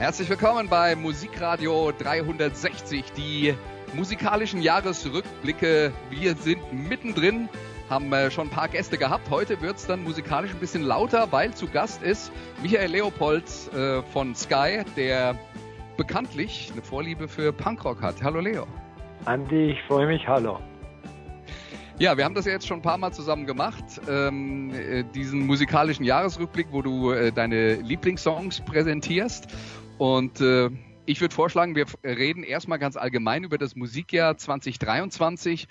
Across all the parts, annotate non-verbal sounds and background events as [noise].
Herzlich willkommen bei Musikradio 360, die musikalischen Jahresrückblicke. Wir sind mittendrin, haben äh, schon ein paar Gäste gehabt. Heute wird es dann musikalisch ein bisschen lauter, weil zu Gast ist Michael Leopold äh, von Sky, der bekanntlich eine Vorliebe für Punkrock hat. Hallo Leo. Andi, ich freue mich. Hallo. Ja, wir haben das ja jetzt schon ein paar Mal zusammen gemacht, ähm, äh, diesen musikalischen Jahresrückblick, wo du äh, deine Lieblingssongs präsentierst. Und äh, ich würde vorschlagen, wir reden erstmal ganz allgemein über das Musikjahr 2023.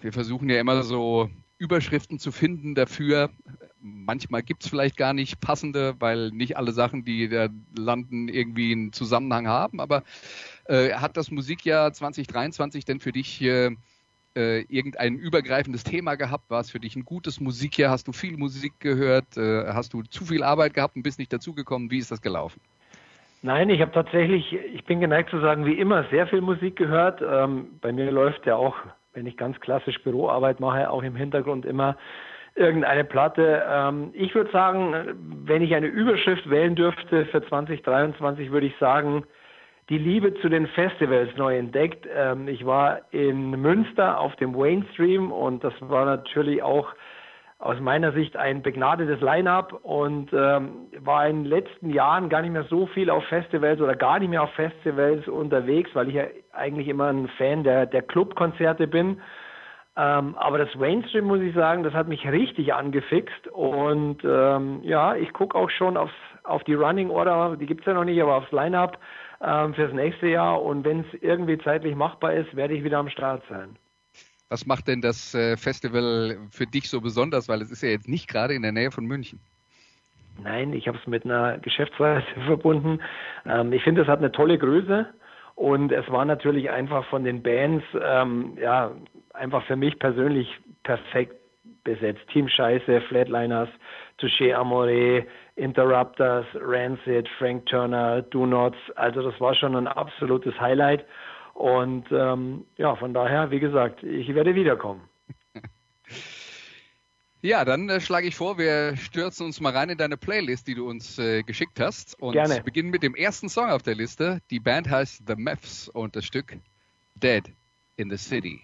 Wir versuchen ja immer so Überschriften zu finden dafür. Manchmal gibt es vielleicht gar nicht passende, weil nicht alle Sachen, die da landen, irgendwie einen Zusammenhang haben. Aber äh, hat das Musikjahr 2023 denn für dich äh, äh, irgendein übergreifendes Thema gehabt? War es für dich ein gutes Musikjahr? Hast du viel Musik gehört? Äh, hast du zu viel Arbeit gehabt und bist nicht dazugekommen? Wie ist das gelaufen? Nein, ich habe tatsächlich, ich bin geneigt zu sagen, wie immer sehr viel Musik gehört. Ähm, bei mir läuft ja auch, wenn ich ganz klassisch Büroarbeit mache, auch im Hintergrund immer irgendeine Platte. Ähm, ich würde sagen, wenn ich eine Überschrift wählen dürfte für 2023, würde ich sagen, die Liebe zu den Festivals neu entdeckt. Ähm, ich war in Münster auf dem Wayne Stream und das war natürlich auch aus meiner Sicht ein begnadetes Line-up und ähm, war in den letzten Jahren gar nicht mehr so viel auf Festivals oder gar nicht mehr auf Festivals unterwegs, weil ich ja eigentlich immer ein Fan der, der Clubkonzerte bin. Ähm, aber das Mainstream, muss ich sagen, das hat mich richtig angefixt und ähm, ja, ich gucke auch schon aufs, auf die Running Order, die gibt's ja noch nicht, aber aufs Line-up ähm, fürs nächste Jahr und wenn es irgendwie zeitlich machbar ist, werde ich wieder am Start sein. Was macht denn das äh, Festival für dich so besonders? Weil es ist ja jetzt nicht gerade in der Nähe von München. Nein, ich habe es mit einer Geschäftsreise [laughs] verbunden. Ähm, ich finde, es hat eine tolle Größe und es war natürlich einfach von den Bands, ähm, ja, einfach für mich persönlich perfekt besetzt. Team Scheiße, Flatliners, Touché Amore, Interrupters, Rancid, Frank Turner, Do Nots. Also das war schon ein absolutes Highlight. Und ähm, ja, von daher, wie gesagt, ich werde wiederkommen. [laughs] Ja, dann äh, schlage ich vor, wir stürzen uns mal rein in deine Playlist, die du uns äh, geschickt hast. Und Gerne. beginnen mit dem ersten Song auf der Liste. Die Band heißt The Meths und das Stück Dead in the City.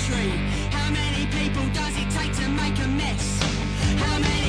Country? How many people does it take to make a mess? How many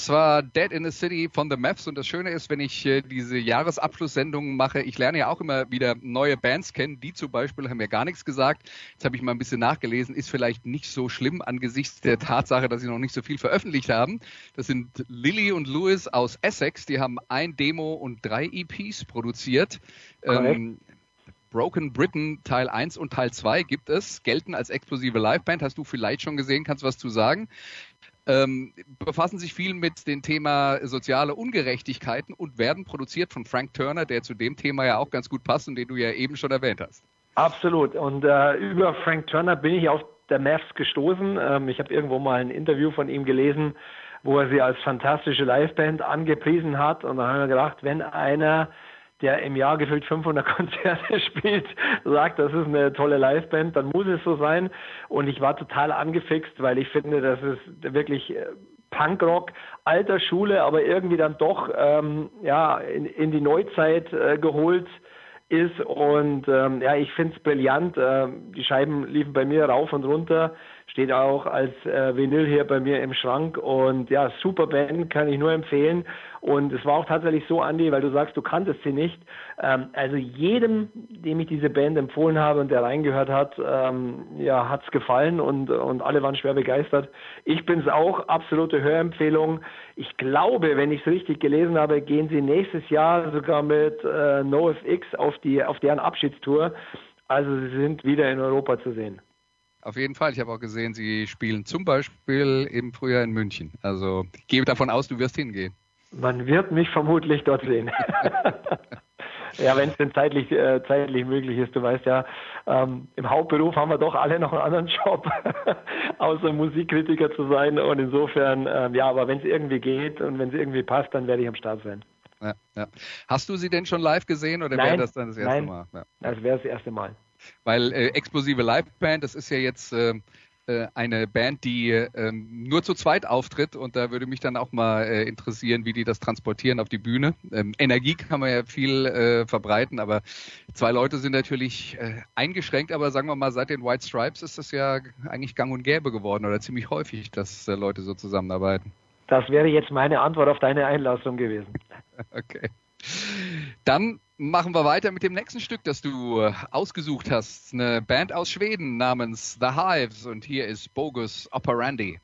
Das war Dead in the City von The Maps und das Schöne ist, wenn ich äh, diese Jahresabschlusssendungen mache, ich lerne ja auch immer wieder neue Bands kennen. Die zum Beispiel haben mir gar nichts gesagt. Jetzt habe ich mal ein bisschen nachgelesen, ist vielleicht nicht so schlimm angesichts der Tatsache, dass sie noch nicht so viel veröffentlicht haben. Das sind Lily und Lewis aus Essex, die haben ein Demo und drei EPs produziert. Ähm, Broken Britain Teil 1 und Teil 2 gibt es, gelten als explosive Liveband. Hast du vielleicht schon gesehen, kannst du was zu sagen? Ähm, befassen sich viel mit dem Thema soziale Ungerechtigkeiten und werden produziert von Frank Turner, der zu dem Thema ja auch ganz gut passt und den du ja eben schon erwähnt hast. Absolut. Und äh, über Frank Turner bin ich auf der Mavs gestoßen. Ähm, ich habe irgendwo mal ein Interview von ihm gelesen, wo er sie als fantastische Liveband angepriesen hat. Und da haben wir gedacht, wenn einer, der im Jahr gefühlt 500 [laughs] Konzerte spielt, sagt, das ist eine tolle Liveband, dann muss es so sein. Und ich war total angefixt, weil ich finde, das ist wirklich äh, Punkrock alter Schule, aber irgendwie dann doch ähm, ja in, in die Neuzeit äh, geholt ist und ähm, ja, ich finde es brillant. Ähm, die Scheiben liefen bei mir rauf und runter, steht auch als äh, Vinyl hier bei mir im Schrank und ja, super Band, kann ich nur empfehlen. Und es war auch tatsächlich so, Andi, weil du sagst, du kanntest sie nicht. Ähm, also jedem, dem ich diese Band empfohlen habe und der reingehört hat, ähm, ja, hat's gefallen und, und alle waren schwer begeistert. Ich bin's auch, absolute Hörempfehlung. Ich glaube, wenn ich es richtig gelesen habe, gehen sie nächstes Jahr sogar mit äh, NoFX auf die auf deren Abschiedstour. Also sie sind wieder in Europa zu sehen. Auf jeden Fall. Ich habe auch gesehen, sie spielen zum Beispiel im Frühjahr in München. Also ich gehe davon aus, du wirst hingehen. Man wird mich vermutlich dort sehen. [laughs] ja, wenn es denn zeitlich, äh, zeitlich möglich ist. Du weißt ja, ähm, im Hauptberuf haben wir doch alle noch einen anderen Job, [laughs] außer Musikkritiker zu sein. Und insofern, ähm, ja, aber wenn es irgendwie geht und wenn es irgendwie passt, dann werde ich am Start sein. Ja, ja. Hast du sie denn schon live gesehen oder wäre das dann das erste nein. Mal? Ja. Das wäre das erste Mal. Weil äh, explosive Liveband, das ist ja jetzt äh, äh, eine Band, die ähm, nur zu zweit auftritt und da würde mich dann auch mal äh, interessieren, wie die das transportieren auf die Bühne. Ähm, Energie kann man ja viel äh, verbreiten, aber zwei Leute sind natürlich äh, eingeschränkt, aber sagen wir mal, seit den White Stripes ist das ja eigentlich gang und gäbe geworden oder ziemlich häufig, dass äh, Leute so zusammenarbeiten. Das wäre jetzt meine Antwort auf deine Einlassung gewesen. [laughs] Okay. Dann machen wir weiter mit dem nächsten Stück, das du ausgesucht hast. Eine Band aus Schweden namens The Hives und hier ist Bogus Operandi.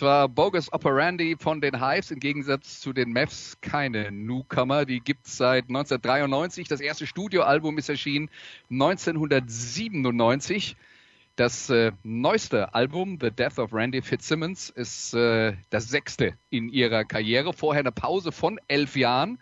Das war Bogus Operandi von den Hives, im Gegensatz zu den Mavs keine Newcomer. Die gibt's seit 1993. Das erste Studioalbum ist erschienen 1997. Das äh, neueste Album, The Death of Randy Fitzsimmons, ist äh, das sechste in ihrer Karriere. Vorher eine Pause von elf Jahren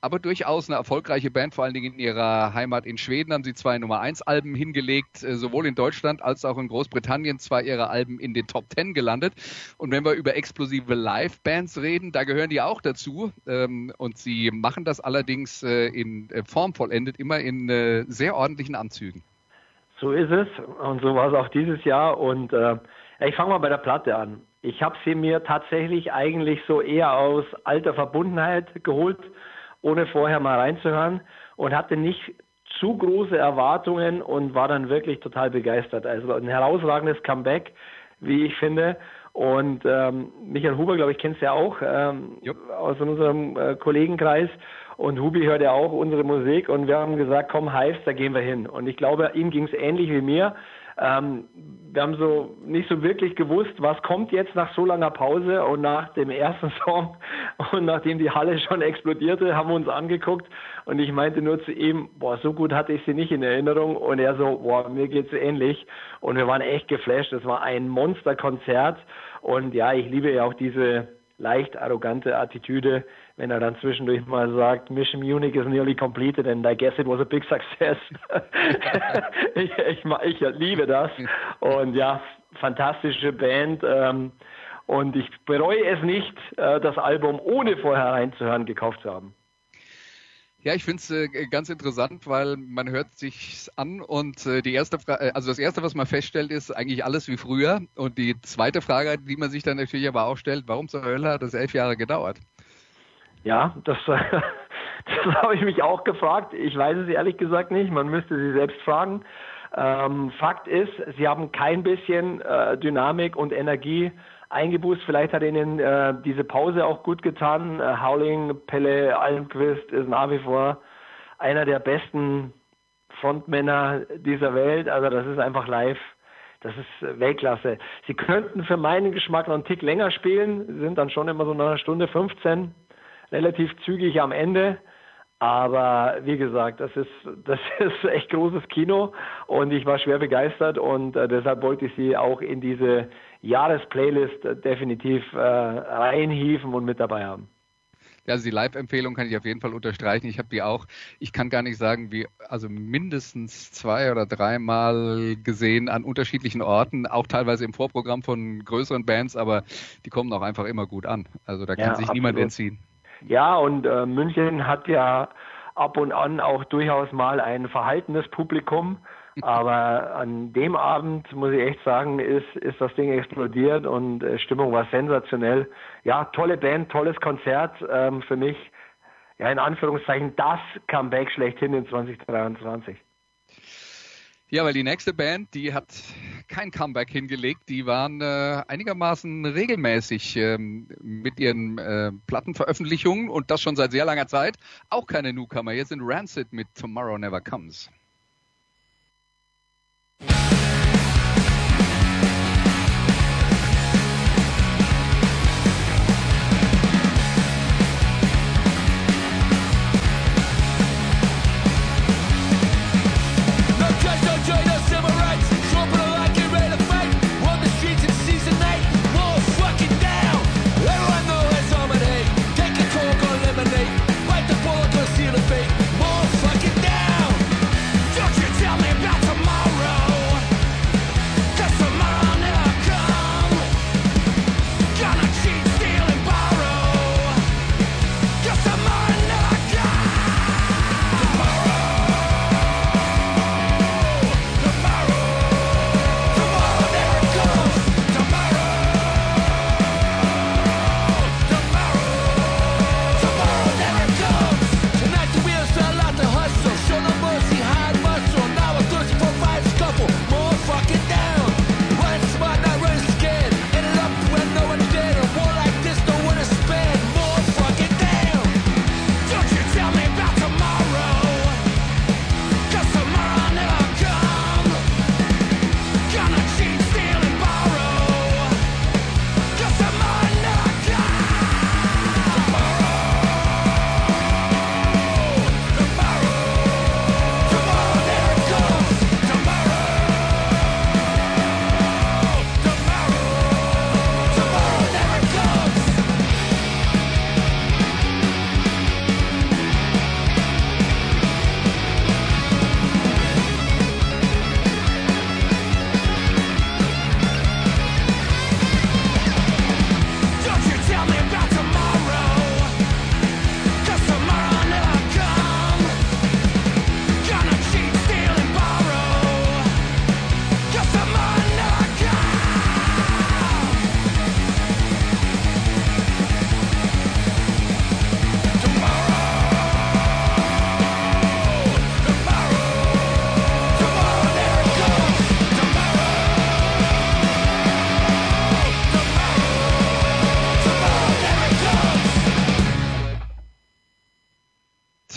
aber durchaus eine erfolgreiche Band, vor allen Dingen in ihrer Heimat in Schweden haben sie zwei Nummer 1 Alben hingelegt, äh, sowohl in Deutschland als auch in Großbritannien zwei ihrer Alben in den Top 10 gelandet. Und wenn wir über explosive Live-Bands reden, da gehören die auch dazu. Ähm, und sie machen das allerdings äh, in äh, Form vollendet, immer in sehr ordentlichen Anzügen. So ist es und so war es auch dieses Jahr. Und äh, ich fange mal bei der Platte an. Ich habe sie mir tatsächlich eigentlich so eher aus alter Verbundenheit geholt ohne vorher mal reinzuhören und hatte nicht zu große Erwartungen und war dann wirklich total begeistert. Also ein herausragendes Comeback, wie ich finde. Und ähm, Michael Huber, glaube ich, kennst du ja auch ähm, aus unserem äh, Kollegenkreis. Und Hubi hört ja auch unsere Musik und wir haben gesagt, komm, Hives, da gehen wir hin. Und ich glaube, ihm ging es ähnlich wie mir. Ähm, wir haben so nicht so wirklich gewusst, was kommt jetzt nach so langer Pause und nach dem ersten [laughs] Song und nachdem die Halle schon explodierte, haben wir uns angeguckt und ich meinte nur zu ihm, boah, so gut hatte ich sie nicht in Erinnerung und er so, boah, mir geht's ähnlich und wir waren echt geflasht. Es war ein Monsterkonzert und ja, ich liebe ja auch diese leicht arrogante Attitüde, wenn er dann zwischendurch mal sagt, Mission Munich is nearly completed and I guess it was a big success. [laughs] ich, ich, ich, liebe das. Und ja, fantastische Band. Ähm, und ich bereue es nicht, äh, das Album ohne vorher reinzuhören gekauft zu haben. Ja, ich finde es äh, ganz interessant, weil man hört sich an und äh, die erste Frage, äh, also das erste, was man feststellt, ist eigentlich alles wie früher. Und die zweite Frage, die man sich dann natürlich aber auch stellt, warum zur Hölle hat das elf Jahre gedauert? Ja, das, [laughs] das habe ich mich auch gefragt. Ich weiß es ehrlich gesagt nicht. Man müsste sie selbst fragen. Ähm, Fakt ist, sie haben kein bisschen äh, Dynamik und Energie eingebußt. Vielleicht hat ihnen äh, diese Pause auch gut getan. Äh, Howling, Pelle Almquist ist nach wie vor einer der besten Frontmänner dieser Welt. Also das ist einfach live. Das ist Weltklasse. Sie könnten für meinen Geschmack noch einen Tick länger spielen, sind dann schon immer so eine Stunde 15, relativ zügig am Ende. Aber wie gesagt, das ist, [laughs] das ist echt großes Kino und ich war schwer begeistert und äh, deshalb wollte ich sie auch in diese Jahresplaylist äh, definitiv äh, reinhieven und mit dabei haben. Ja, also die Live-Empfehlung kann ich auf jeden Fall unterstreichen. Ich habe die auch, ich kann gar nicht sagen, wie, also mindestens zwei oder dreimal gesehen an unterschiedlichen Orten, auch teilweise im Vorprogramm von größeren Bands, aber die kommen auch einfach immer gut an. Also da kann ja, sich absolut. niemand entziehen. Ja, und äh, München hat ja ab und an auch durchaus mal ein verhaltenes Publikum. [laughs] Aber an dem Abend, muss ich echt sagen, ist, ist das Ding explodiert und äh, Stimmung war sensationell. Ja, tolle Band, tolles Konzert. Ähm, für mich, ja, in Anführungszeichen, das Comeback schlechthin in 2023. Ja, weil die nächste Band, die hat kein Comeback hingelegt. Die waren äh, einigermaßen regelmäßig ähm, mit ihren äh, Plattenveröffentlichungen und das schon seit sehr langer Zeit. Auch keine Newcomer. Jetzt sind Rancid mit Tomorrow Never Comes.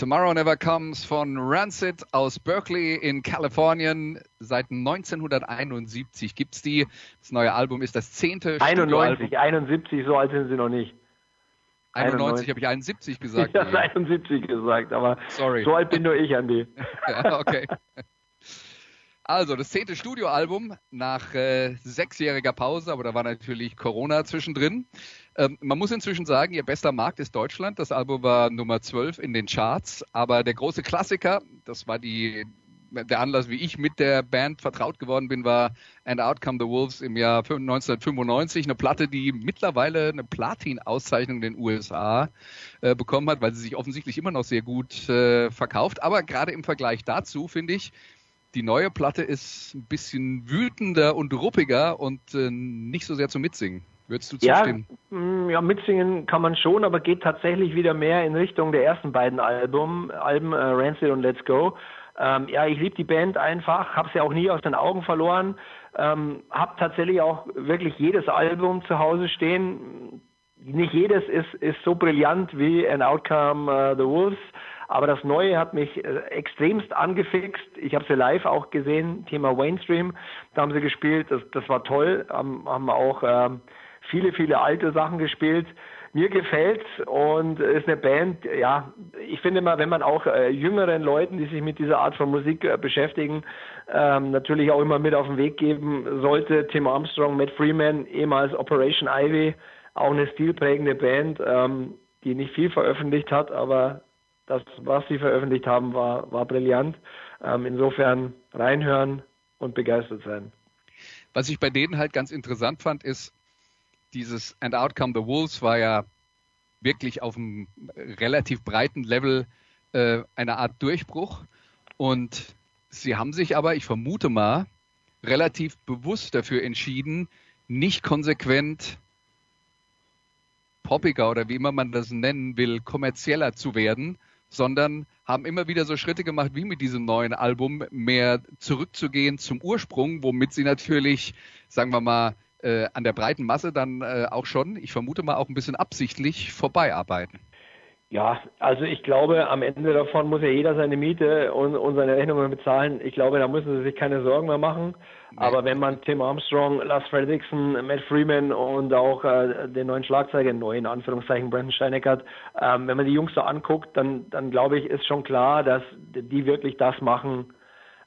Tomorrow Never Comes von Rancid aus Berkeley in Kalifornien. Seit 1971 gibt's die. Das neue Album ist das zehnte 91, 71, so alt sind sie noch nicht. 91 habe ich 71 gesagt. Ich habe 71 gesagt, aber Sorry. so alt bin nur ich, Andi. ja, [laughs] [laughs] okay. Also, das zehnte Studioalbum nach äh, sechsjähriger Pause, aber da war natürlich Corona zwischendrin. Ähm, man muss inzwischen sagen, ihr bester Markt ist Deutschland. Das Album war Nummer 12 in den Charts, aber der große Klassiker, das war die, der Anlass, wie ich mit der Band vertraut geworden bin, war And Out Come the Wolves im Jahr 1995. Eine Platte, die mittlerweile eine Platin-Auszeichnung in den USA äh, bekommen hat, weil sie sich offensichtlich immer noch sehr gut äh, verkauft. Aber gerade im Vergleich dazu, finde ich, die neue Platte ist ein bisschen wütender und ruppiger und äh, nicht so sehr zum Mitsingen. Würdest du Ja, zustimmen? mm, ja, mitsingen kann man schon, aber geht tatsächlich wieder mehr in Richtung der ersten beiden Album, Alben äh, Rancid und Let's Go. Ähm, ja, ich liebe die Band einfach, habe sie auch nie aus den Augen verloren, ähm, habe tatsächlich auch wirklich jedes Album zu Hause stehen. Nicht jedes ist, ist so brillant wie An Outcome uh, The Wolves, aber das Neue hat mich äh, extremst angefixt. Ich habe sie live auch gesehen, Thema Mainstream, da haben sie gespielt, das, das war toll, haben, haben auch ähm, viele, viele alte Sachen gespielt. Mir gefällt's und ist eine Band, ja, ich finde mal, wenn man auch äh, jüngeren Leuten, die sich mit dieser Art von Musik äh, beschäftigen, ähm, natürlich auch immer mit auf den Weg geben sollte. Tim Armstrong, Matt Freeman, ehemals Operation Ivy, auch eine stilprägende Band, ähm, die nicht viel veröffentlicht hat, aber das, was sie veröffentlicht haben, war, war brillant. Ähm, insofern reinhören und begeistert sein. Was ich bei denen halt ganz interessant fand, ist, dieses And Out Come the Wolves war ja wirklich auf einem relativ breiten Level äh, eine Art Durchbruch. Und sie haben sich aber, ich vermute mal, relativ bewusst dafür entschieden, nicht konsequent poppiger oder wie immer man das nennen will, kommerzieller zu werden, sondern haben immer wieder so Schritte gemacht, wie mit diesem neuen Album, mehr zurückzugehen zum Ursprung, womit sie natürlich, sagen wir mal, äh, an der breiten Masse dann äh, auch schon, ich vermute mal auch ein bisschen absichtlich vorbeiarbeiten. Ja, also ich glaube, am Ende davon muss ja jeder seine Miete und, und seine Rechnungen bezahlen. Ich glaube, da müssen sie sich keine Sorgen mehr machen. Nee. Aber wenn man Tim Armstrong, Lars Fredrickson, Matt Freeman und auch äh, den neuen Schlagzeuger, neuen Anführungszeichen Brandon Steineckert, ähm, wenn man die Jungs so anguckt, dann, dann glaube ich, ist schon klar, dass die wirklich das machen,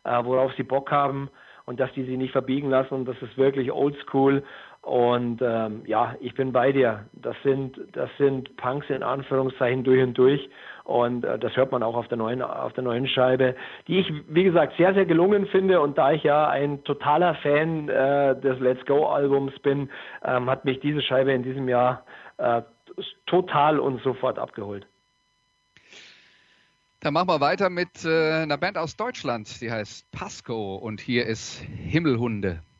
äh, worauf sie Bock haben und dass die sie nicht verbiegen lassen und das ist wirklich oldschool. Und ähm, ja, ich bin bei dir. Das sind das sind Punks in Anführungszeichen durch und durch und äh, das hört man auch auf der neuen auf der neuen Scheibe, die ich wie gesagt sehr sehr gelungen finde und da ich ja ein totaler Fan äh, des Let's Go Albums bin, ähm, hat mich diese Scheibe in diesem Jahr äh, total und sofort abgeholt. Dann machen wir weiter mit äh, einer Band aus Deutschland, die heißt Pasco und hier ist Himmelhunde. Himmelhunde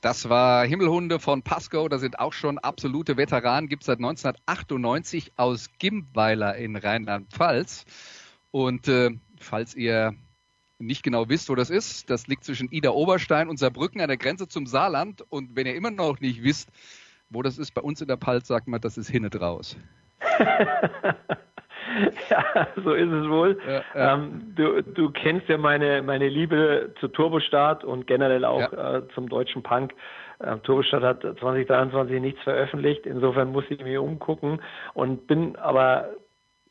Das war Himmelhunde von Pasco. Das sind auch schon absolute Veteranen. Gibt es seit 1998 aus Gimbweiler in Rheinland-Pfalz. Und äh, falls ihr nicht genau wisst, wo das ist, das liegt zwischen Ida Oberstein und Saarbrücken an der Grenze zum Saarland. Und wenn ihr immer noch nicht wisst, wo das ist, bei uns in der Palz sagt man, das ist hinne draus. [laughs] [laughs] ja, so ist es wohl. Ja, ja. Ähm, du, du kennst ja meine, meine Liebe zu Turbostart und generell auch Ja. äh, zum deutschen Punk. Äh, Turbostart hat 2023 nichts veröffentlicht, insofern muss ich mich umgucken und bin aber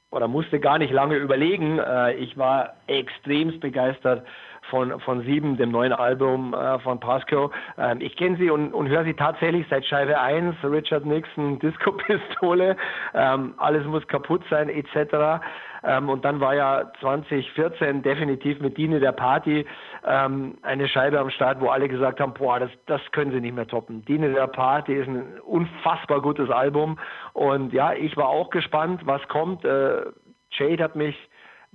oder musste gar nicht lange überlegen. Äh, ich war extremst begeistert von, von Sieben, dem neuen Album äh, von Pasco. Ähm, ich kenne sie und, und höre sie tatsächlich seit Scheibe 1, Richard Nixon, [laughs] Disco-Pistole, ähm, alles muss kaputt sein, etc. Ähm, und dann war ja 2014 definitiv mit Diene der Party ähm, eine Scheibe am Start, wo alle gesagt haben, boah, das, das können sie nicht mehr toppen. Diene der Party ist ein unfassbar gutes Album. Und ja, ich war auch gespannt, was kommt. Äh, Jade hat mich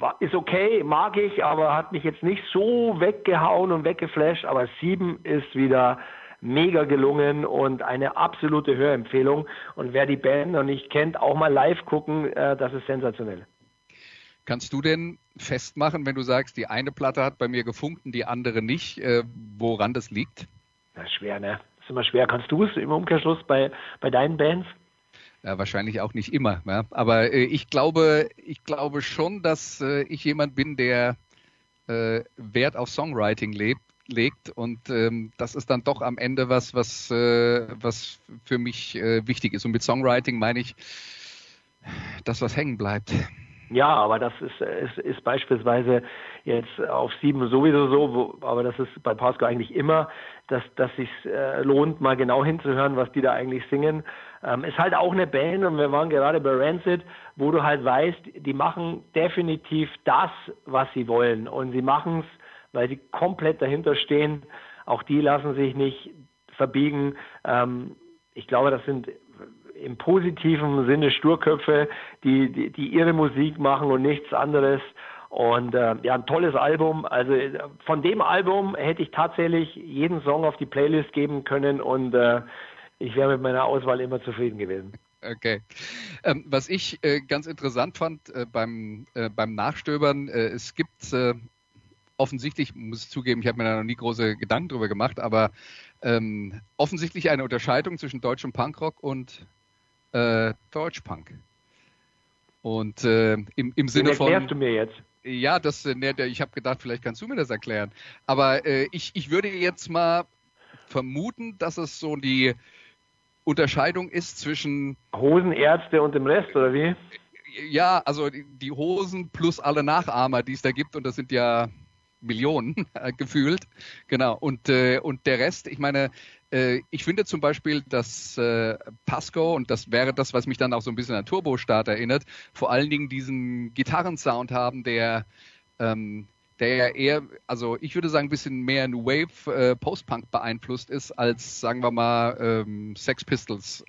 war, ist okay, mag ich, aber hat mich jetzt nicht so weggehauen und weggeflasht. Aber sieben ist wieder mega gelungen und eine absolute Hörempfehlung. Und wer die Band noch nicht kennt, auch mal live gucken, äh, das ist sensationell. Kannst du denn festmachen, wenn du sagst, die eine Platte hat bei mir gefunkt und die andere nicht, äh, woran das liegt? Das ist schwer, ne? Das ist immer schwer. Kannst du es im Umkehrschluss bei, bei deinen Bands? Ja, wahrscheinlich auch nicht immer. Ja. Aber äh, ich glaube, ich glaube schon, dass äh, ich jemand bin, der äh, Wert auf Songwriting lebt, legt und ähm, das ist dann doch am Ende was, was, äh, was für mich äh, wichtig ist. Und mit Songwriting meine ich das, was hängen bleibt. Ja, aber das ist, ist, ist beispielsweise jetzt auf sieben sowieso so, wo, aber das ist bei Pasco eigentlich immer, dass, dass sich äh, lohnt, mal genau hinzuhören, was die da eigentlich singen. Ähm, ist halt auch eine Band und wir waren gerade bei Rancid, wo du halt weißt, die machen definitiv das, was sie wollen und sie machen es, weil sie komplett dahinter stehen. Auch die lassen sich nicht verbiegen. Ähm, ich glaube, das sind im positiven Sinne Sturköpfe, die, die, die ihre Musik machen und nichts anderes. Und äh, ja, ein tolles Album. Also äh, von dem Album hätte ich tatsächlich jeden Song auf die Playlist geben können und äh, ich wäre mit meiner Auswahl immer zufrieden gewesen. Okay. Ähm, was ich äh, ganz interessant fand äh, beim, äh, beim Nachstöbern, äh, es gibt äh, offensichtlich, muss ich zugeben, ich habe mir da noch nie große Gedanken drüber gemacht, aber ähm, offensichtlich eine Unterscheidung zwischen deutschem Punkrock und äh, Deutschpunk. Und im, im Den Sinne von. erklärst du mir jetzt. Ja, das, ne, ich habe gedacht, vielleicht kannst du mir das erklären. Aber ich, ich würde jetzt mal vermuten, dass es so die Unterscheidung ist zwischen, Hosenärzte und dem Rest, oder wie? ja, also die, Hosen plus alle Nachahmer, die es da gibt, und das sind ja Millionen [laughs] äh, gefühlt. Genau. Und, äh, und der Rest, ich meine, äh, ich finde zum Beispiel, dass äh, Pasco, und das wäre das, was mich dann auch so ein bisschen an Turbo-Start erinnert, vor allen Dingen diesen Gitarrensound haben, der, ähm, der ja eher, also ich würde sagen, ein bisschen mehr New Wave äh, Post-Punk beeinflusst ist, als sagen wir mal ähm, Sex Pistols.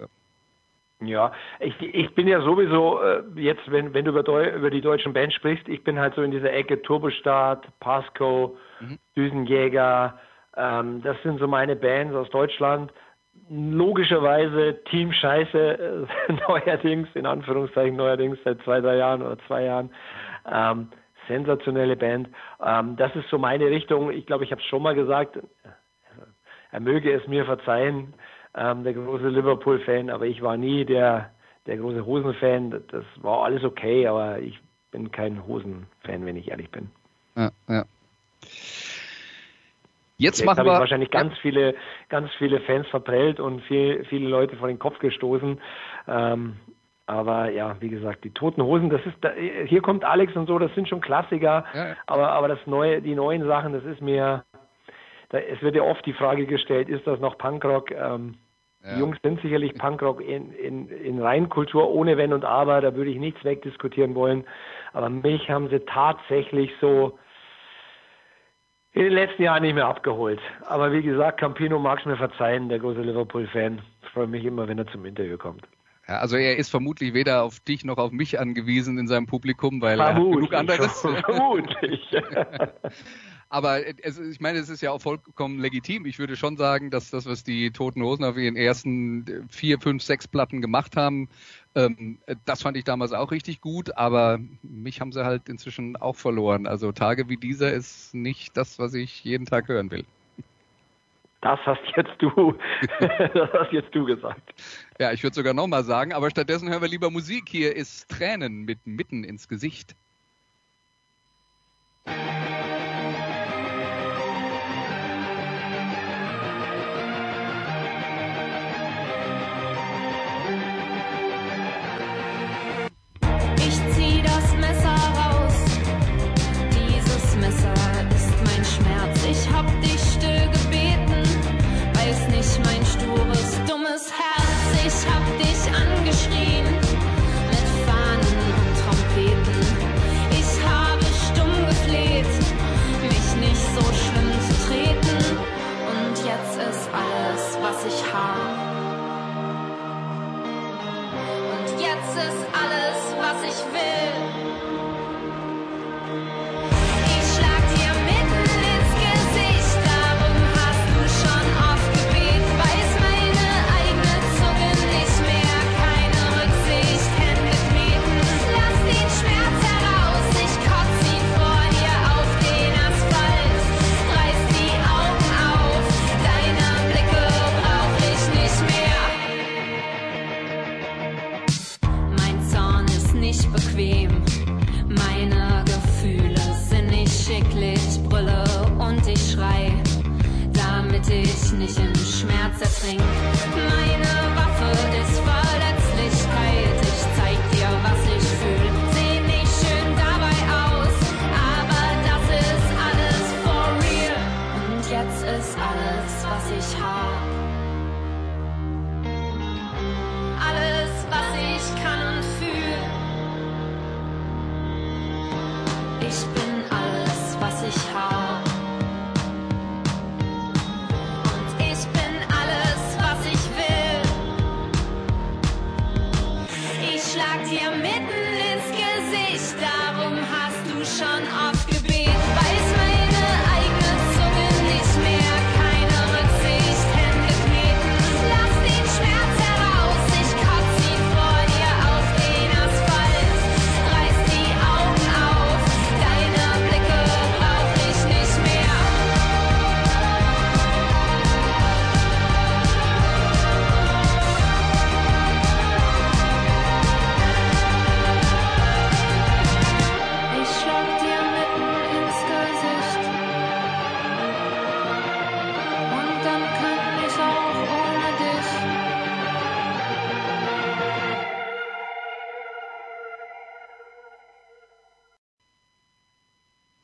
Ja, ich, ich bin ja sowieso äh, jetzt, wenn, wenn du über, Deu über die deutschen Bands sprichst, ich bin halt so in dieser Ecke Turbostart, Pasco, Mhm. Düsenjäger, ähm, das sind so meine Bands aus Deutschland. Logischerweise Team Scheiße, äh, [laughs] neuerdings, in Anführungszeichen neuerdings, seit zwei, drei Jahren oder zwei Jahren. Ähm, sensationelle Band. Ähm, das ist so meine Richtung. Ich glaube, ich habe es schon mal gesagt. Er möge es mir verzeihen, ähm, der große Liverpool-Fan, aber ich war nie der, der große Hosen-Fan. Das- war alles okay, aber ich bin kein Hosen-Fan, wenn ich ehrlich bin. Ja, ja. Jetzt Jetzt machen habe ich wir wahrscheinlich ganz viele, ganz viele Fans verprellt und viel, viele Leute vor den Kopf gestoßen. Ähm, aber ja, wie gesagt, die toten Hosen, das ist, da, hier kommt Alex und so, das sind schon Klassiker. Ja. Aber, aber das neue, die neuen Sachen, das ist mir, da, es wird ja oft die Frage gestellt, ist das noch Punkrock? Ähm, Ja. Die Jungs sind sicherlich Punkrock in, in, in Reinkultur ohne Wenn und Aber, da würde ich nichts wegdiskutieren wollen. Aber mich haben sie tatsächlich so in den letzten Jahren nicht mehr abgeholt. Aber wie gesagt, Campino mag es mir verzeihen, der große Liverpool-Fan. Ich freue mich immer, wenn er zum Interview kommt. Ja, also er ist vermutlich weder auf dich noch auf mich angewiesen in seinem Publikum, weil er hat genug anderes. [laughs] [laughs] Vermutlich. [laughs] aber es, ich meine, es ist ja auch vollkommen legitim. Ich würde schon sagen, dass das, was die Toten Hosen auf ihren ersten vier, fünf, sechs Platten gemacht haben, ähm, das fand ich damals auch richtig gut, aber mich haben sie halt inzwischen auch verloren. Also Tage wie dieser ist nicht das, was ich jeden Tag hören will. Das hast jetzt du, [laughs] das hast jetzt du gesagt. Ja, ich würde sogar nochmal sagen, aber stattdessen hören wir lieber Musik. Hier ist Tränen mit mitten ins Gesicht. Ich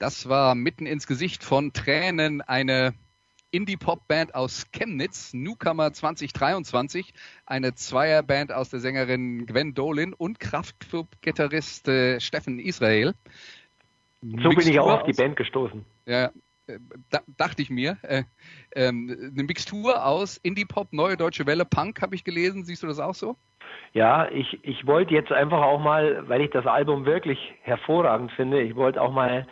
Das war mitten ins Gesicht von Tränen eine Indie-Pop-Band aus Chemnitz, Newcomer 2023, eine Zweierband aus der Sängerin Gwen Dolin und Kraftclub-Gitarrist äh, Steffen Israel. So bin ich auch auf die Band gestoßen. Ja, äh, da, dachte ich mir. Äh, ähm, eine Mixtur aus Indie-Pop, Neue Deutsche Welle, Punk habe ich gelesen. Siehst du das auch so? Ja, ich, ich wollte jetzt einfach auch mal, weil ich das Album wirklich hervorragend finde, ich wollte auch mal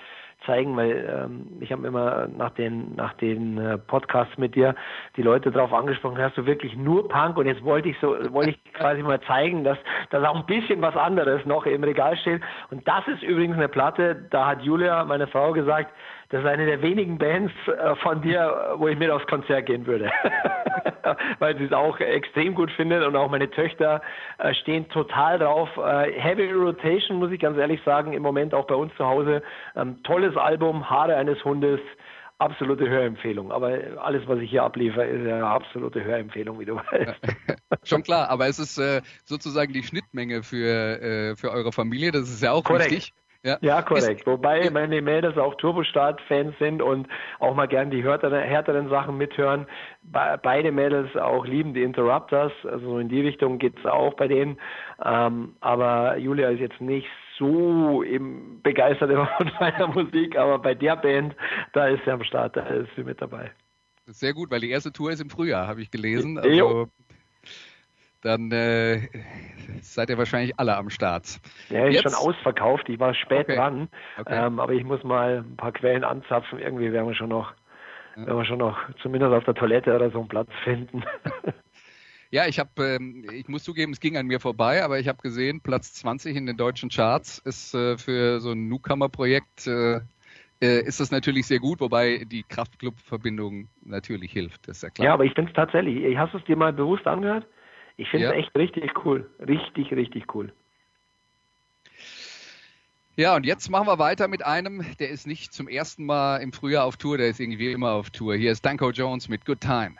zeigen, weil ähm, ich habe immer nach den nach den äh, Podcasts mit dir die Leute darauf angesprochen, hast du wirklich nur Punk? Und jetzt wollte ich so wollte ich quasi mal zeigen, dass dass auch ein bisschen was anderes noch im Regal steht. Und das ist übrigens eine Platte, da hat Julia, meine Frau gesagt, das ist eine der wenigen Bands äh, von dir, wo ich mit aufs Konzert gehen würde. [laughs] Weil sie es auch extrem gut findet und auch meine Töchter äh, stehen total drauf. Äh, Heavy Rotation, muss ich ganz ehrlich sagen, im Moment auch bei uns zu Hause. Ähm, tolles Album, Haare eines Hundes, absolute Hörempfehlung. Aber alles, was ich hier abliefere, ist ja eine absolute Hörempfehlung, wie du weißt. [laughs] Schon klar, aber es ist äh, sozusagen die Schnittmenge für, äh, für eure Familie, das ist ja auch Korrekt. wichtig. Ja, Ja, korrekt. Wobei meine Mädels auch Turbostart-Fans sind und auch mal gern die härteren, härteren Sachen mithören. Be beide Mädels auch lieben die Interrupters, also in die Richtung geht's auch bei denen. Ähm, aber Julia ist jetzt nicht so eben begeistert immer von meiner Musik, aber bei der Band, da ist sie am Start, da ist sie mit dabei. Ist sehr gut, weil die erste Tour ist im Frühjahr, habe ich gelesen. Also dann äh, seid ihr wahrscheinlich alle am Start. Ja, ist Jetzt- schon ausverkauft. Ich war spät Okay. dran, Okay. ähm, aber ich muss mal ein paar Quellen anzapfen. Irgendwie werden wir schon noch, werden wir schon noch zumindest auf der Toilette oder so einen Platz finden. [laughs] Ja, ich habe, ähm, ich muss zugeben, es ging an mir vorbei, aber ich habe gesehen, Platz 20 in den deutschen Charts ist äh, für so ein Newcomer-Projekt äh, äh, ist das natürlich sehr gut, wobei die Kraftclub-Verbindung natürlich hilft, ist ja klar. ja, aber ich finde es tatsächlich. Hast du es dir mal bewusst angehört? Ich finde es Ja. echt richtig cool. Richtig, richtig cool. Ja, und jetzt machen wir weiter mit einem, der ist nicht zum ersten Mal im Frühjahr auf Tour, der ist irgendwie immer auf Tour. Hier ist Danko Jones mit Good Time.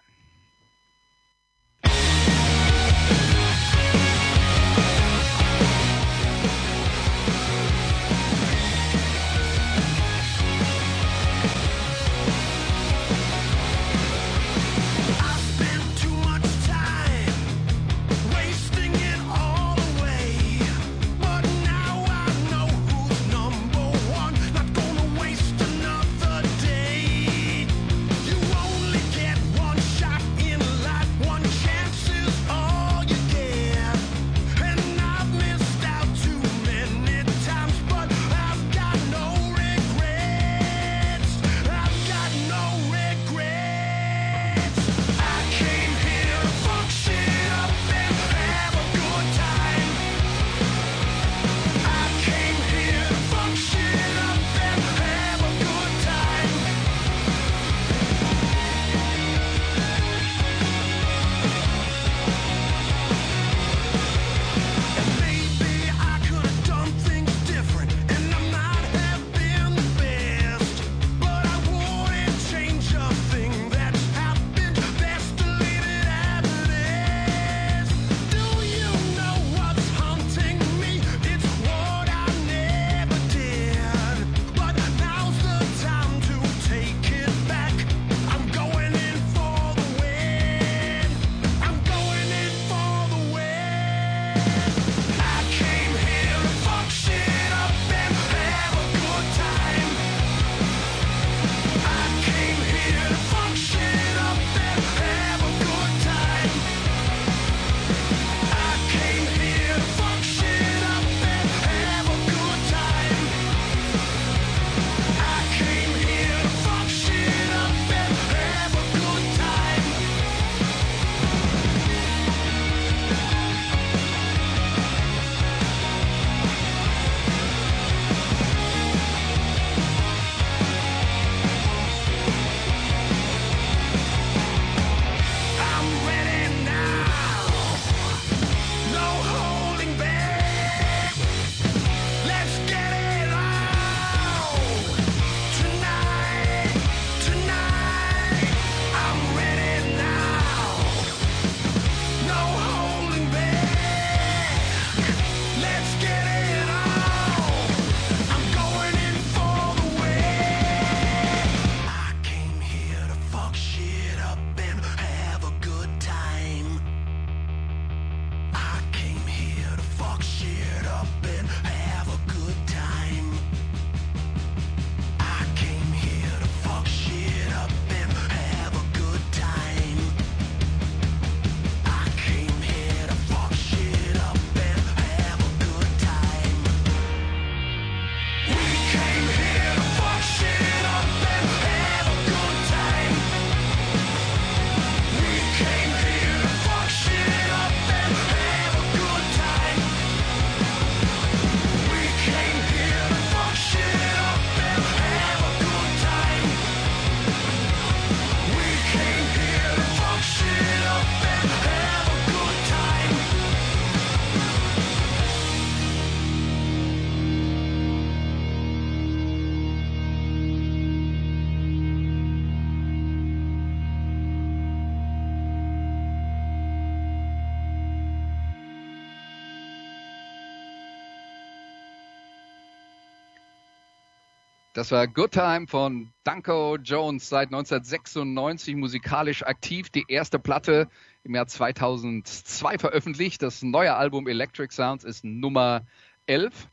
Das war Good Time von Danko Jones, seit 1996 musikalisch aktiv. Die erste Platte im Jahr 2002 veröffentlicht. Das neue Album Electric Sounds ist Nummer 11.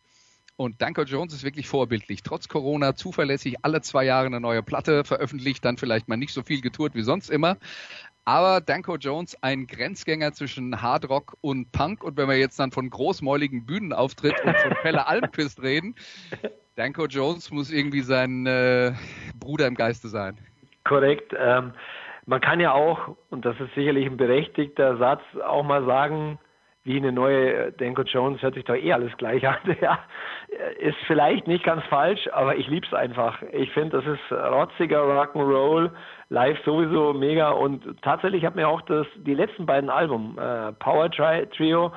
Und Danko Jones ist wirklich vorbildlich. Trotz Corona zuverlässig alle zwei Jahre eine neue Platte veröffentlicht, dann vielleicht mal nicht so viel getourt wie sonst immer. Aber Danko Jones, ein Grenzgänger zwischen Hardrock und Punk. Und wenn wir jetzt dann von großmäuligen Bühnenauftritt und von Pelle Almquist reden, [laughs] Danko Jones muss irgendwie sein äh, Bruder im Geiste sein. Korrekt. Ähm, man kann ja auch, und das ist sicherlich ein berechtigter Satz, auch mal sagen, wie eine neue Danko Jones hört sich doch eh alles gleich [laughs] an. Ja, ist vielleicht nicht ganz falsch, aber ich lieb's einfach. Ich finde, das ist rotziger Rock'n'Roll, live sowieso mega und tatsächlich hat mir auch das die letzten beiden Alben äh, Power Tri Trio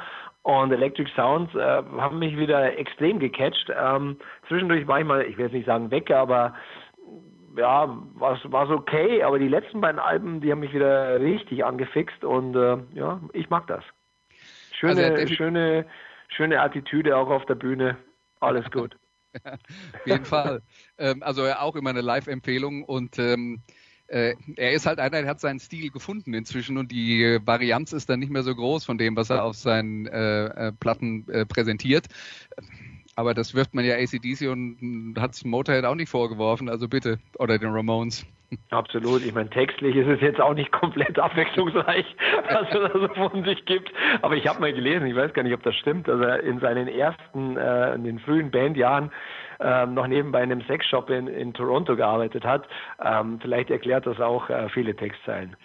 und Electric Sounds äh, haben mich wieder extrem gecatcht. Ähm, zwischendurch war ich mal, ich will jetzt nicht sagen weg, aber ja, war war's okay, aber die letzten beiden Alben, die haben mich wieder richtig angefixt und äh, ja, ich mag das. Schöne, Also, schöne, schöne Attitüde auch auf der Bühne. Alles gut. [laughs] Auf jeden Fall. ähm, also auch immer eine Live-Empfehlung und ähm, äh, er ist halt einer, der hat seinen Stil gefunden inzwischen und die Varianz ist dann nicht mehr so groß von dem, was er auf seinen äh, äh, Platten äh, präsentiert. Aber das wirft man ja ACDC und hat Motorhead auch nicht vorgeworfen, also bitte. Oder den Ramones. Absolut. Ich meine, textlich ist es jetzt auch nicht komplett [laughs] abwechslungsreich, was er da so von sich gibt. Aber ich habe mal gelesen, ich weiß gar nicht, ob das stimmt, dass er in seinen ersten, äh, in den frühen Bandjahren ähm, noch nebenbei in einem Sexshop in, in Toronto gearbeitet hat. Ähm, vielleicht erklärt das auch äh, viele Textzeilen.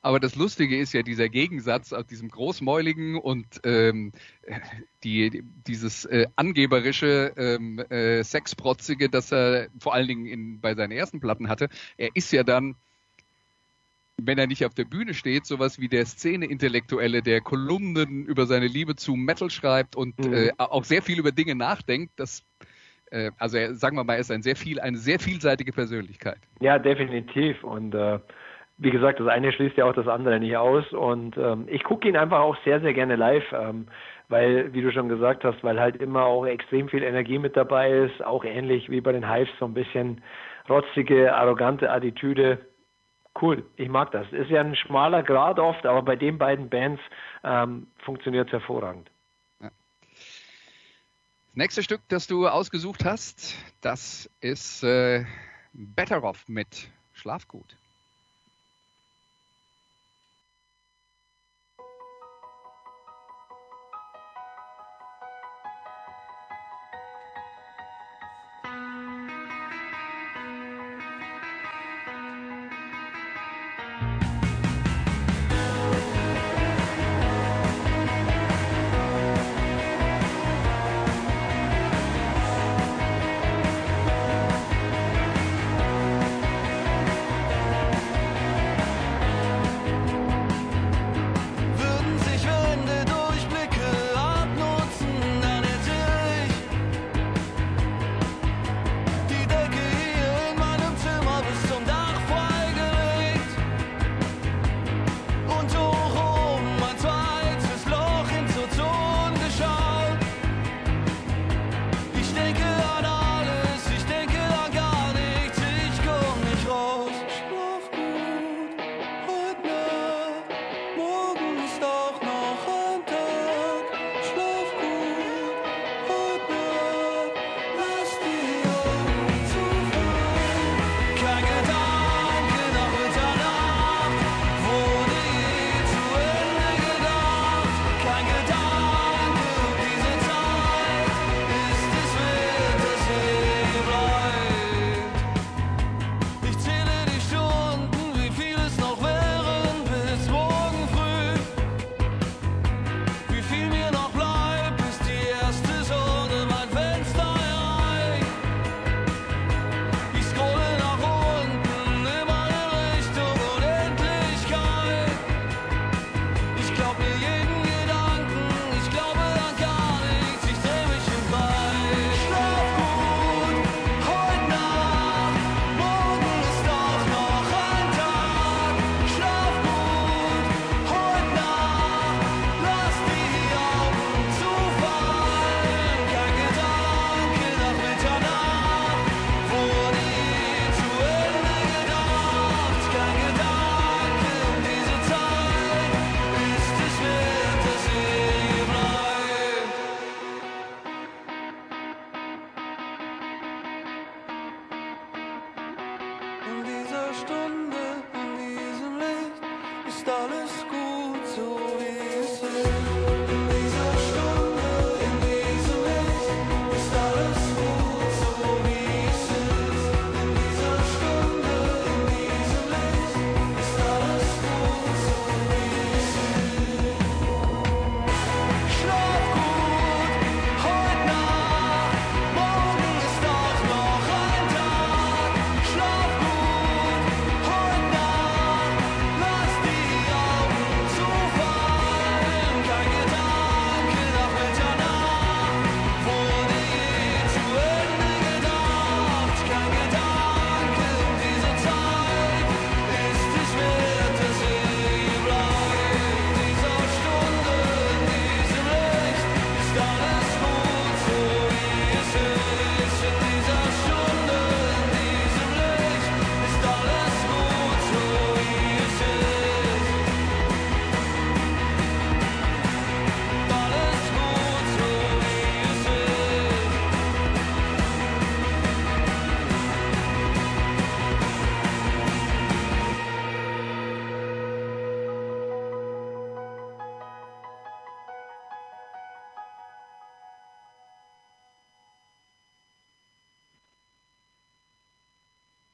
Aber das Lustige ist ja dieser Gegensatz aus diesem großmäuligen und ähm, die, die, dieses äh, angeberische, ähm, äh, sexprotzige, das er vor allen Dingen in, bei seinen ersten Platten hatte. Er ist ja dann, wenn er nicht auf der Bühne steht, sowas wie der Szene-Intellektuelle, der Kolumnen über seine Liebe zu Metal schreibt und Mhm. äh, auch sehr viel über Dinge nachdenkt. Das, äh, also er, sagen wir mal, er ist ein sehr viel, eine sehr vielseitige Persönlichkeit. Ja, definitiv. Und äh, wie gesagt, das eine schließt ja auch das andere nicht aus. Und ähm, ich gucke ihn einfach auch sehr, sehr gerne live, ähm, weil, wie du schon gesagt hast, weil halt immer auch extrem viel Energie mit dabei ist, auch ähnlich wie bei den Hives, so ein bisschen rotzige, arrogante Attitüde. Cool, ich mag das. Ist ja ein schmaler Grad oft, aber bei den beiden Bands ähm, funktioniert es hervorragend. Das nächste Stück, das du ausgesucht hast, das ist äh, Better Off mit Schlafgut.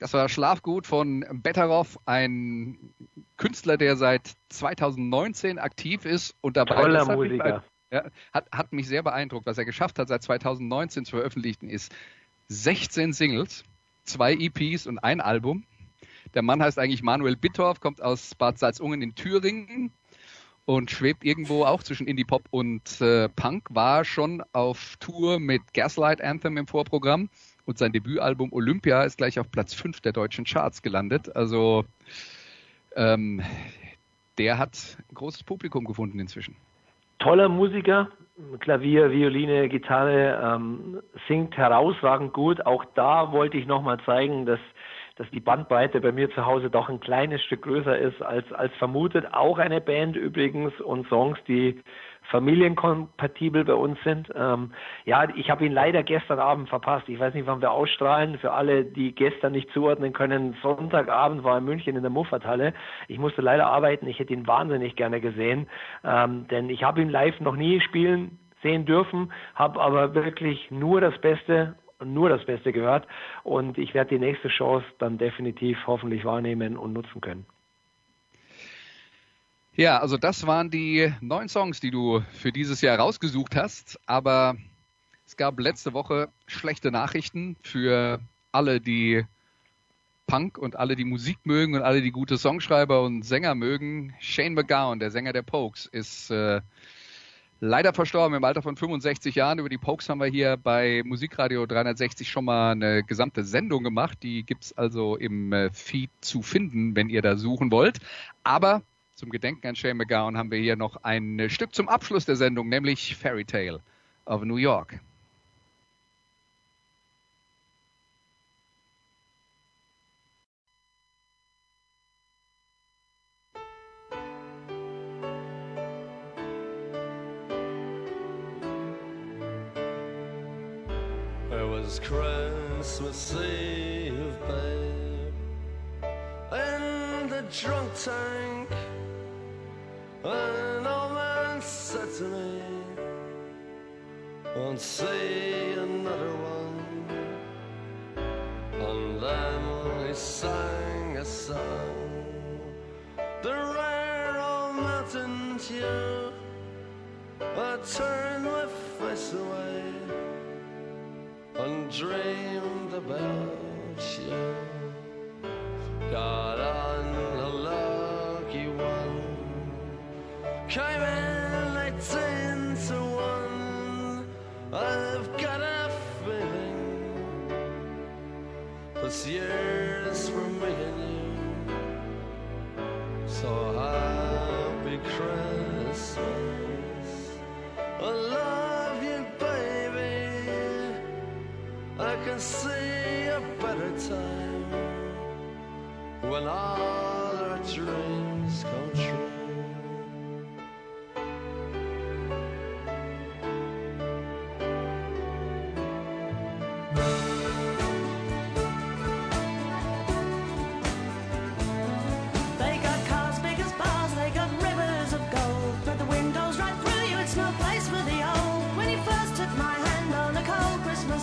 Das war Schlafgut von Betteroff, ein Künstler, der seit 2019 aktiv ist und dabei Toller das hat mich Musiker. ja, hat, hat mich sehr beeindruckt. Was er geschafft hat, seit 2019 zu veröffentlichen, ist 16 Singles, zwei EPs und ein Album. Der Mann heißt eigentlich Manuel Bittorf, kommt aus Bad Salzungen in Thüringen und schwebt irgendwo auch zwischen Indie-Pop und äh, Punk, war schon auf Tour mit Gaslight Anthem im Vorprogramm und sein Debütalbum Olympia ist gleich auf Platz 5 der deutschen Charts gelandet. Also ähm, der hat ein großes Publikum gefunden inzwischen. Toller Musiker, Klavier, Violine, Gitarre, ähm, singt herausragend gut. Auch da wollte ich nochmal zeigen, dass, dass die Bandbreite bei mir zu Hause doch ein kleines Stück größer ist als, als vermutet. Auch eine Band übrigens und Songs, die familienkompatibel bei uns sind. Ähm, ja, ich habe ihn leider gestern Abend verpasst. Ich weiß nicht, wann wir ausstrahlen. Für alle, die gestern nicht zuordnen können, Sonntagabend war in München in der Muffathalle. Ich musste leider arbeiten. Ich hätte ihn wahnsinnig gerne gesehen, ähm, denn ich habe ihn live noch nie spielen sehen dürfen, habe aber wirklich nur das Beste nur das Beste gehört und ich werde die nächste Chance dann definitiv hoffentlich wahrnehmen und nutzen können. Ja, also das waren die neun Songs, die du für dieses Jahr rausgesucht hast. Aber es gab letzte Woche schlechte Nachrichten für alle, die Punk und alle, die Musik mögen und alle, die gute Songschreiber und Sänger mögen. Shane McGowan, der Sänger der Pokes, ist äh, leider verstorben im Alter von 65 Jahren. Über die Pokes haben wir hier bei Musikradio 360 schon mal eine gesamte Sendung gemacht. Die gibt's also im äh, Feed zu finden, wenn ihr da suchen wollt. Aber zum Gedenken an Shane McGowan haben wir hier noch ein Stück zum Abschluss der Sendung, nämlich Fairy Tale of New York.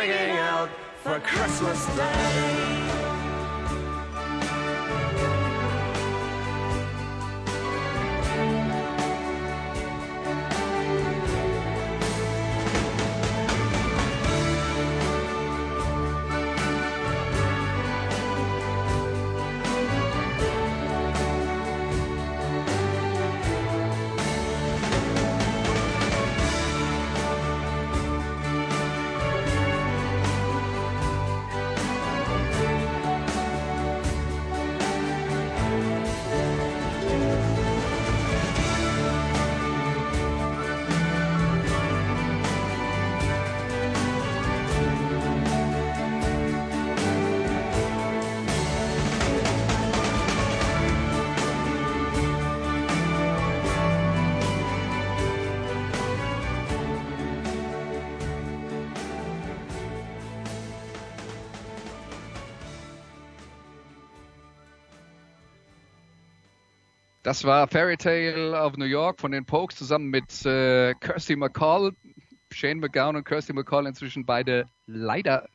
Ringing out for Christmas Day. Das war Fairy Tale of New York von den Pokes zusammen mit äh, Kirsty McCall. Shane McGowan und Kirsty McCall inzwischen beide leider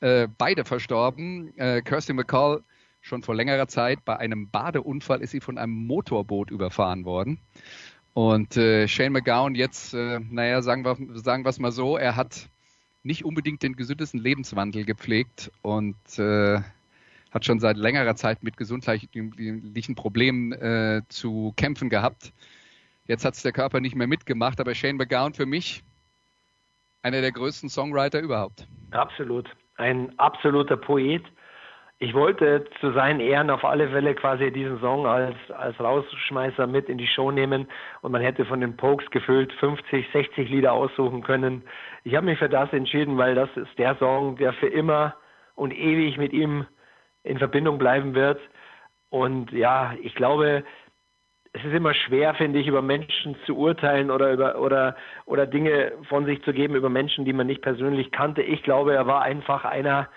äh, beide verstorben. Äh, Kirsty McCall schon vor längerer Zeit bei einem Badeunfall ist sie von einem Motorboot überfahren worden. Und äh, Shane McGowan jetzt, äh, naja, sagen wir sagen es mal so, er hat nicht unbedingt den gesündesten Lebenswandel gepflegt und äh, hat schon seit längerer Zeit mit gesundheitlichen Problemen äh, zu kämpfen gehabt. Jetzt hat es der Körper nicht mehr mitgemacht, aber Shane McGowan für mich einer der größten Songwriter überhaupt. Absolut. Ein absoluter Poet. Ich wollte zu seinen Ehren auf alle Fälle quasi diesen Song als, als Rausschmeißer mit in die Show nehmen und man hätte von den Pokes gefüllt 50, 60 Lieder aussuchen können. Ich habe mich für das entschieden, weil das ist der Song, der für immer und ewig mit ihm in Verbindung bleiben wird. Und ja, ich glaube, es ist immer schwer, finde ich, über Menschen zu urteilen oder über oder oder Dinge von sich zu geben über Menschen, die man nicht persönlich kannte. Ich glaube, er war einfach einer,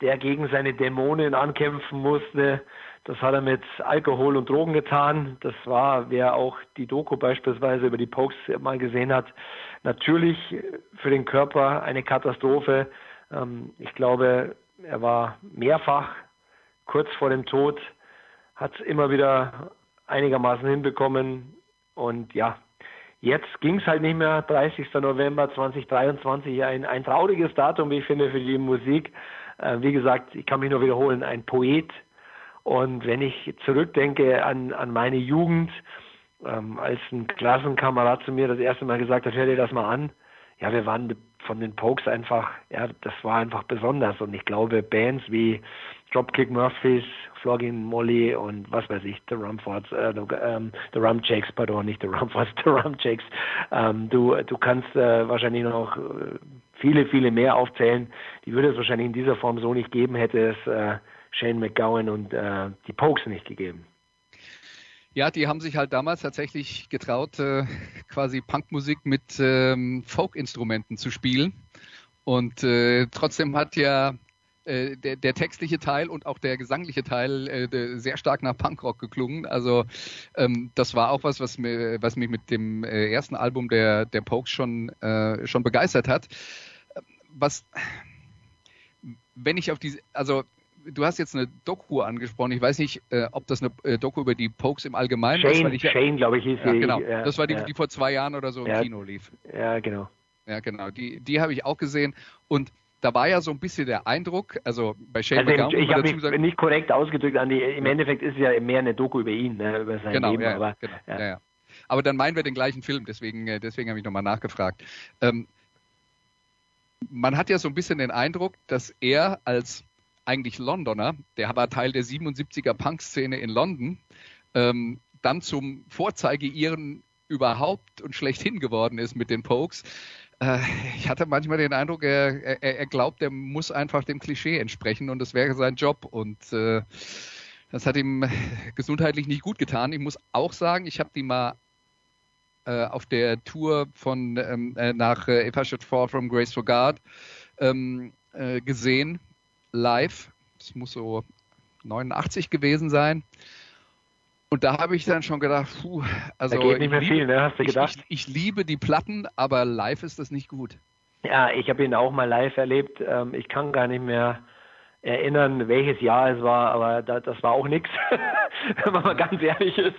der gegen seine Dämonen ankämpfen musste. Das hat er mit Alkohol und Drogen getan. Das war, wer auch die Doku beispielsweise über die Pokes mal gesehen hat, natürlich für den Körper eine Katastrophe. Ähm, Ich glaube, er war mehrfach kurz vor dem Tod, hat es immer wieder einigermaßen hinbekommen. Und ja, jetzt ging es halt nicht mehr. 30. November 2023, ein, ein trauriges Datum, wie ich finde, für die Musik. Äh, wie gesagt, ich kann mich nur wiederholen, ein Poet. Und wenn ich zurückdenke an, an meine Jugend, ähm, als ein Klassenkamerad zu mir das erste Mal gesagt hat, hör dir das mal an. Ja, wir waren von den Pokes einfach, ja, das war einfach besonders. Und ich glaube, Bands wie Dropkick Murphys, Flogging Molly und was weiß ich, The Rumfords, äh, the, ähm, The Rumchakes, pardon, nicht The Rumfords, [laughs] The Rumchakes. Ähm, du, du kannst äh, wahrscheinlich noch äh, viele, viele mehr aufzählen. Die würde es wahrscheinlich in dieser Form so nicht geben, hätte es äh, Shane McGowan und äh, die Pokes nicht gegeben. Ja, die haben sich halt damals tatsächlich getraut, äh, quasi Punkmusik mit ähm, Folk-Instrumenten zu spielen. Und äh, trotzdem hat ja äh, der, der textliche Teil und auch der gesangliche Teil äh, der- sehr stark nach Punkrock geklungen. Also ähm, das war auch was, was, mir, was mich mit dem äh, ersten Album der, der Pokes schon, äh, schon begeistert hat. Was, wenn ich auf diese, also du hast jetzt eine Doku angesprochen. Ich weiß nicht, äh, ob das eine äh, Doku über die Pokes im Allgemeinen ist. Shane, weil ich Shane glaube ich, hieß ja, genau. Ja, das war die, ja, die vor zwei Jahren oder so im. Kino lief. ja, genau. Ja, genau. Die, die habe ich auch gesehen. Und da war ja so ein bisschen der Eindruck, also bei Shane Also McGowan, ich habe mich sagen, nicht korrekt ausgedrückt, Andi. Im Endeffekt ist es ja mehr eine Doku über ihn, ne, über sein genau, Leben. ja, aber genau, ja. ja. Aber dann meinen wir den gleichen Film, deswegen, äh, deswegen habe ich nochmal nachgefragt. Ähm, man hat ja so ein bisschen den Eindruck, dass er als eigentlich Londoner, der war Teil der 77er Punk-Szene in London, ähm, dann zum Vorzeige-Iren überhaupt und schlechthin geworden ist mit den Pokes. Äh, ich hatte manchmal den Eindruck, er, er, er glaubt, er muss einfach dem Klischee entsprechen und das wäre sein Job. Und äh, das hat ihm gesundheitlich nicht gut getan. Ich muss auch sagen, ich habe die mal äh, auf der Tour von ähm, äh, nach äh, If I Should Fall from Grace for God ähm, äh, gesehen, live. Das muss so 89 gewesen sein. Und da habe ich dann schon gedacht, puh, also da geht nicht ich mehr liebe- viel, ne? Hast du ich, gedacht? ich, ich liebe die Platten, aber live ist das nicht gut. Ja, ich habe ihn auch mal live erlebt. Ähm, ich kann gar nicht mehr erinnern, welches Jahr es war, aber da, das war auch nichts, [laughs] wenn man mal ganz ehrlich ist.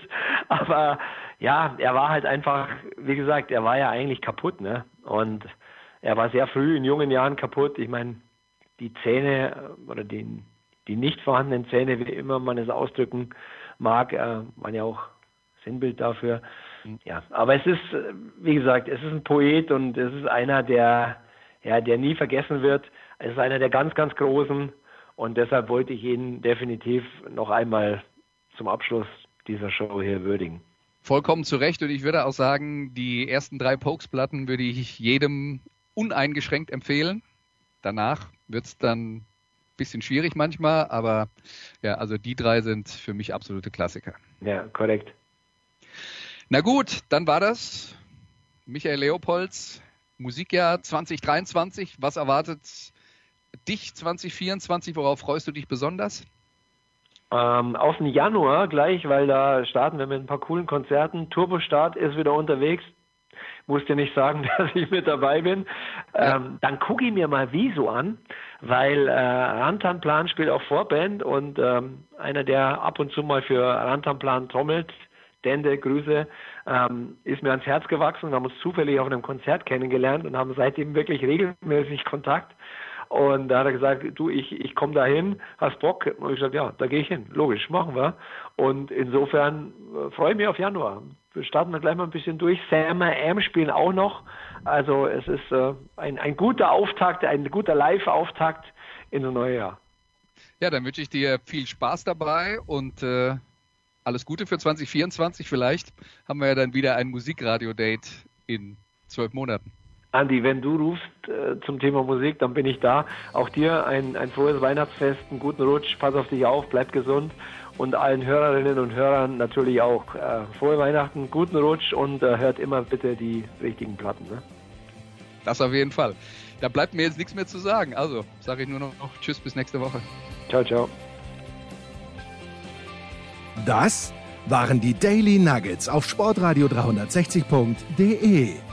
Aber ja, er war halt einfach, wie gesagt, er war ja eigentlich kaputt, ne? Und er war sehr früh in jungen Jahren kaputt. Ich meine, die Zähne äh, oder die, die nicht vorhandenen Zähne, wie immer man es ausdrücken mag, äh, waren ja auch Sinnbild dafür. Ja, aber es ist, äh, wie gesagt, es ist ein Poet und es ist einer, der, ja, der nie vergessen wird. Es ist einer der ganz, ganz Großen und deshalb wollte ich ihn definitiv noch einmal zum Abschluss dieser Show hier würdigen. Vollkommen zu Recht und ich würde auch sagen, die ersten drei Pokes-Platten würde ich jedem uneingeschränkt empfehlen. Danach wird es dann bisschen schwierig manchmal, aber ja, also die drei sind für mich absolute Klassiker. Ja, korrekt. Na gut, dann war das Michael Leopolds Musikjahr 2023. Was erwartet dich 2024? Worauf freust du dich besonders? Ähm, auf den Januar gleich, weil da starten wir mit ein paar coolen Konzerten. Turbostart ist wieder unterwegs. Muss dir nicht sagen, [laughs] dass ich mit dabei bin. Ähm, dann gucke ich mir mal Wieso an, weil äh, Rantanplan spielt auch Vorband und ähm, einer, der ab und zu mal für Rantanplan trommelt, Dende, Grüße, ähm, ist mir ans Herz gewachsen und haben uns zufällig auf einem Konzert kennengelernt und haben seitdem wirklich regelmäßig Kontakt. Und da hat er gesagt, du, ich, ich komme da hin, hast Bock? Und ich gesagt, ja, da gehe ich hin. Logisch, machen wir. Und insofern äh, freue ich mich auf Januar. Wir starten wir gleich mal ein bisschen durch. Sam M spielen auch noch. Also es ist äh, ein, ein guter Auftakt, ein guter Live-Auftakt in das neue Jahr. Ja, dann wünsche ich dir viel Spaß dabei und äh, alles Gute für 2024. Vielleicht haben wir ja dann wieder ein Musikradio-Date in zwölf Monaten. Andi, wenn du rufst äh, zum Thema Musik, dann bin ich da. Auch dir ein, ein frohes Weihnachtsfest, einen guten Rutsch, pass auf dich auf, bleib gesund und allen Hörerinnen und Hörern natürlich auch äh, frohe Weihnachten, guten Rutsch und äh, hört immer bitte die richtigen Platten. Ne? Das auf jeden Fall. Da bleibt mir jetzt nichts mehr zu sagen. Also sage ich nur noch Tschüss bis nächste Woche. Ciao, ciao. Das waren die Daily Nuggets auf Sportradio 360.de.